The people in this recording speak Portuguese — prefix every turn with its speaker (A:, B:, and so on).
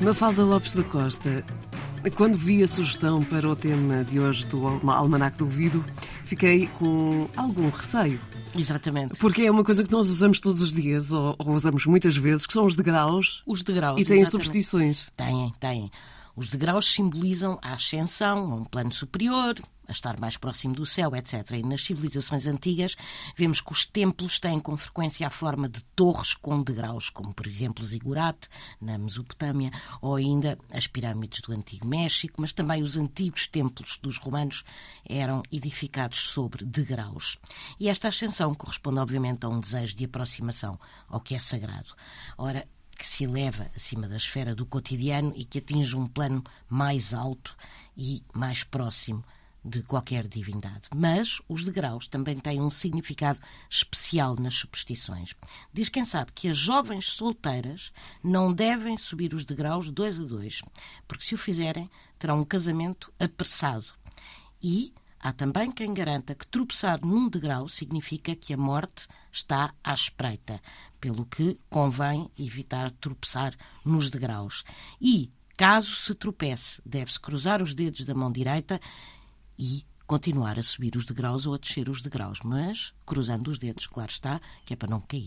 A: Mafalda Lopes da Costa, quando vi a sugestão para o tema de hoje do Almanac do Ouvido, fiquei com algum receio.
B: Exatamente.
A: Porque é uma coisa que nós usamos todos os dias, ou, ou usamos muitas vezes, que são os degraus.
B: Os degraus.
A: E têm
B: exatamente.
A: superstições.
B: Têm, têm. Os degraus simbolizam a ascensão a um plano superior, a estar mais próximo do céu, etc. E nas civilizações antigas vemos que os templos têm com frequência a forma de torres com degraus, como por exemplo o Zigurate, na Mesopotâmia, ou ainda as pirâmides do Antigo México, mas também os antigos templos dos romanos eram edificados sobre degraus. E esta ascensão corresponde obviamente a um desejo de aproximação ao que é sagrado. Ora, que se eleva acima da esfera do cotidiano e que atinge um plano mais alto e mais próximo de qualquer divindade. Mas os degraus também têm um significado especial nas superstições. Diz quem sabe que as jovens solteiras não devem subir os degraus dois a dois, porque se o fizerem terão um casamento apressado. E há também quem garanta que tropeçar num degrau significa que a morte está à espreita, pelo que convém evitar tropeçar nos degraus. E Caso se tropece, deve-se cruzar os dedos da mão direita e continuar a subir os degraus ou a descer os degraus, mas cruzando os dedos, claro está, que é para não cair.